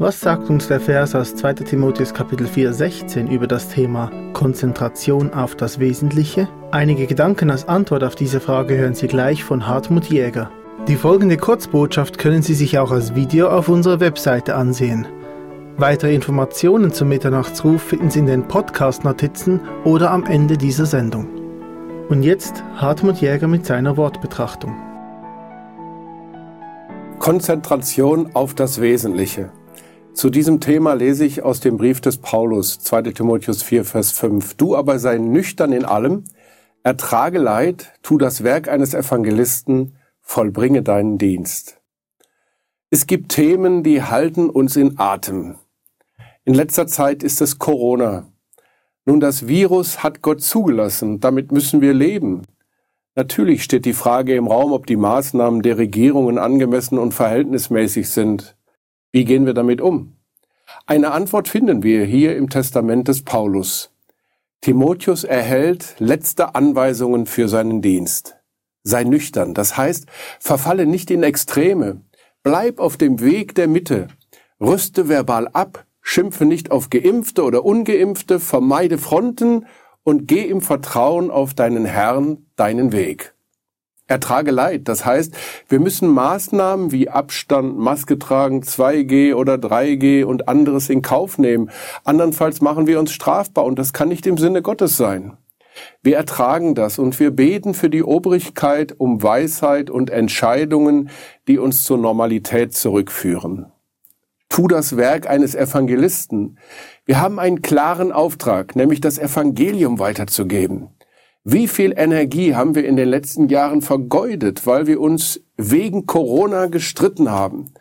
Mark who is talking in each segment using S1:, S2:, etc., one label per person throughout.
S1: Was sagt uns der Vers aus 2 Timotheus Kapitel 4, 16 über das Thema Konzentration auf das Wesentliche? Einige Gedanken als Antwort auf diese Frage hören Sie gleich von Hartmut Jäger. Die folgende Kurzbotschaft können Sie sich auch als Video auf unserer Webseite ansehen. Weitere Informationen zum Mitternachtsruf finden Sie in den Podcast-Notizen oder am Ende dieser Sendung. Und jetzt Hartmut Jäger mit seiner Wortbetrachtung.
S2: Konzentration auf das Wesentliche. Zu diesem Thema lese ich aus dem Brief des Paulus, 2 Timotheus 4, Vers 5. Du aber sei nüchtern in allem, ertrage Leid, tu das Werk eines Evangelisten, vollbringe deinen Dienst. Es gibt Themen, die halten uns in Atem. In letzter Zeit ist es Corona. Nun, das Virus hat Gott zugelassen, damit müssen wir leben. Natürlich steht die Frage im Raum, ob die Maßnahmen der Regierungen angemessen und verhältnismäßig sind. Wie gehen wir damit um? Eine Antwort finden wir hier im Testament des Paulus. Timotheus erhält letzte Anweisungen für seinen Dienst. Sei nüchtern, das heißt, verfalle nicht in Extreme. Bleib auf dem Weg der Mitte. Rüste verbal ab, schimpfe nicht auf Geimpfte oder Ungeimpfte, vermeide Fronten und geh im Vertrauen auf deinen Herrn deinen Weg ertrage Leid. Das heißt, wir müssen Maßnahmen wie Abstand, Maske tragen, 2G oder 3G und anderes in Kauf nehmen. Andernfalls machen wir uns strafbar und das kann nicht im Sinne Gottes sein. Wir ertragen das und wir beten für die Obrigkeit um Weisheit und Entscheidungen, die uns zur Normalität zurückführen. Tu das Werk eines Evangelisten. Wir haben einen klaren Auftrag, nämlich das Evangelium weiterzugeben. Wie viel Energie haben wir in den letzten Jahren vergeudet, weil wir uns wegen Corona gestritten haben?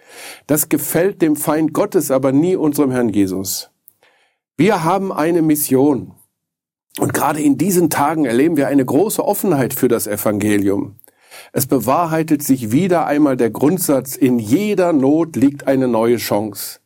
S2: Das gefällt dem Feind Gottes, aber nie unserem Herrn Jesus. Wir haben eine Mission. Und gerade in diesen Tagen erleben wir eine große Offenheit für das Evangelium. Es bewahrheitet sich wieder einmal der Grundsatz, in jeder Not liegt eine neue Chance.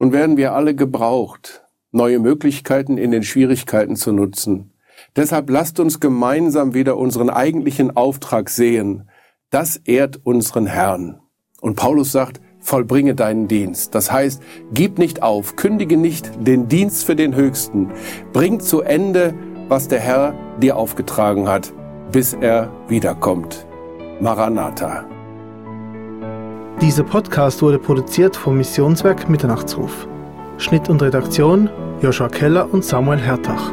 S2: Nun werden wir alle gebraucht, neue Möglichkeiten in den Schwierigkeiten zu nutzen. Deshalb lasst uns gemeinsam wieder unseren eigentlichen Auftrag sehen. Das ehrt unseren Herrn. Und Paulus sagt, vollbringe deinen Dienst. Das heißt, gib nicht auf, kündige nicht den Dienst für den Höchsten. Bring zu Ende, was der Herr dir aufgetragen hat, bis er wiederkommt. Maranatha.
S1: Dieser Podcast wurde produziert vom Missionswerk Mitternachtsruf. Schnitt und Redaktion Joshua Keller und Samuel Hertach.